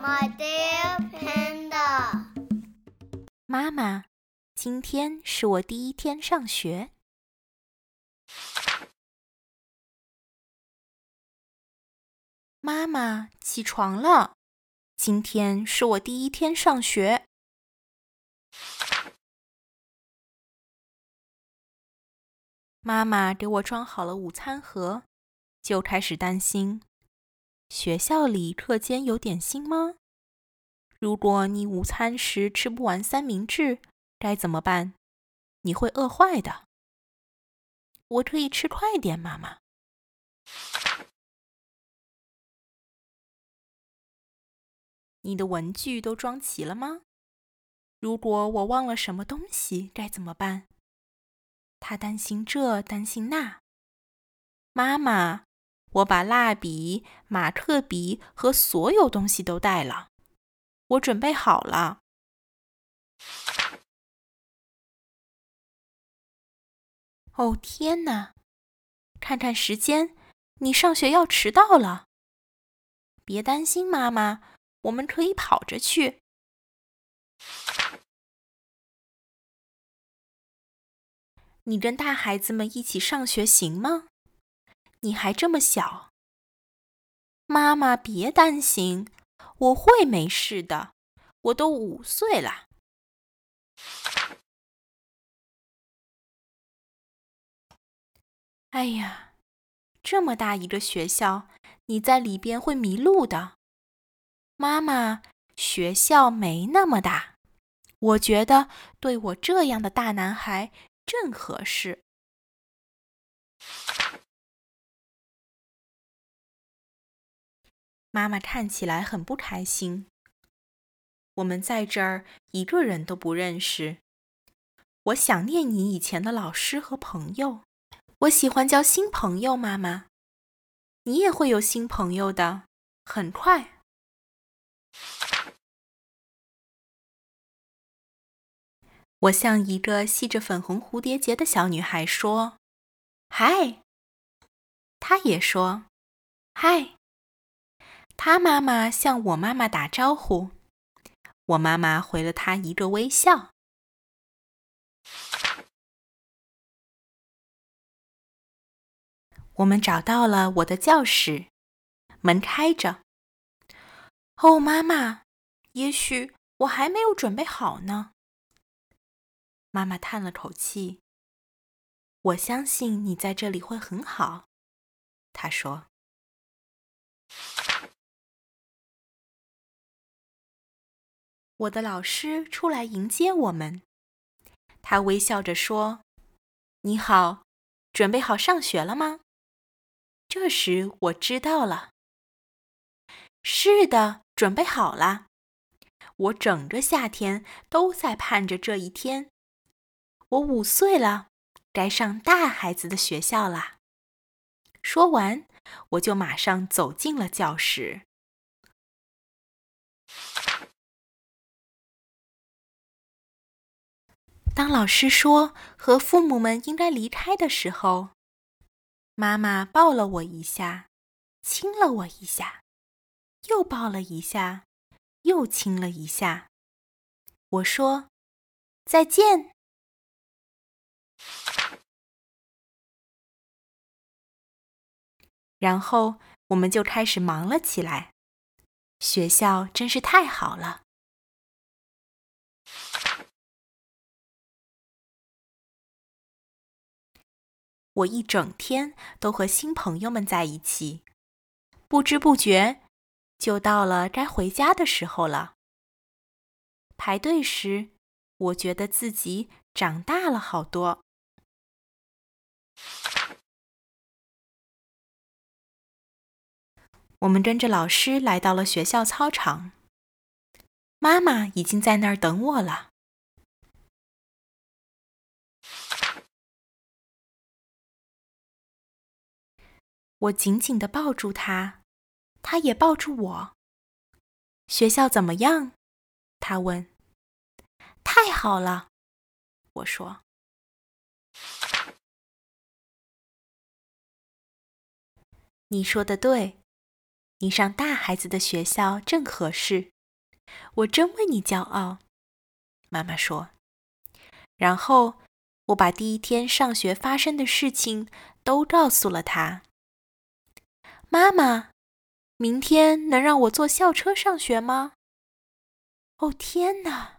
My dear panda，妈妈，今天是我第一天上学。妈妈，起床了，今天是我第一天上学。妈妈给我装好了午餐盒，就开始担心：学校里课间有点心吗？如果你午餐时吃不完三明治，该怎么办？你会饿坏的。我可以吃快点，妈妈。你的文具都装齐了吗？如果我忘了什么东西，该怎么办？他担心这，担心那。妈妈，我把蜡笔、马克笔和所有东西都带了，我准备好了。哦天哪！看看时间，你上学要迟到了。别担心，妈妈，我们可以跑着去。你跟大孩子们一起上学行吗？你还这么小。妈妈，别担心，我会没事的。我都五岁了。哎呀，这么大一个学校，你在里边会迷路的。妈妈，学校没那么大，我觉得对我这样的大男孩。正合适。妈妈看起来很不开心。我们在这儿一个人都不认识。我想念你以前的老师和朋友。我喜欢交新朋友，妈妈。你也会有新朋友的，很快。我向一个系着粉红蝴蝶结的小女孩说：“嗨。”她也说：“嗨。”他妈妈向我妈妈打招呼，我妈妈回了她一个微笑。我们找到了我的教室，门开着。哦，妈妈，也许我还没有准备好呢。妈妈叹了口气。我相信你在这里会很好，她说。我的老师出来迎接我们，他微笑着说：“你好，准备好上学了吗？”这时我知道了。是的，准备好了。我整个夏天都在盼着这一天。我五岁了，该上大孩子的学校啦。说完，我就马上走进了教室。当老师说和父母们应该离开的时候，妈妈抱了我一下，亲了我一下，又抱了一下，又亲了一下。我说：“再见。”然后我们就开始忙了起来。学校真是太好了。我一整天都和新朋友们在一起，不知不觉就到了该回家的时候了。排队时，我觉得自己长大了好多。我们跟着老师来到了学校操场，妈妈已经在那儿等我了。我紧紧地抱住他他也抱住我学校怎么样？他问太好了。我说你说的对你上大孩子的学校正合适我真为你骄傲。妈妈说。然后我把第一天上学发生的事情都告诉了他。妈妈明天能让我坐校车上学吗？哦天哪。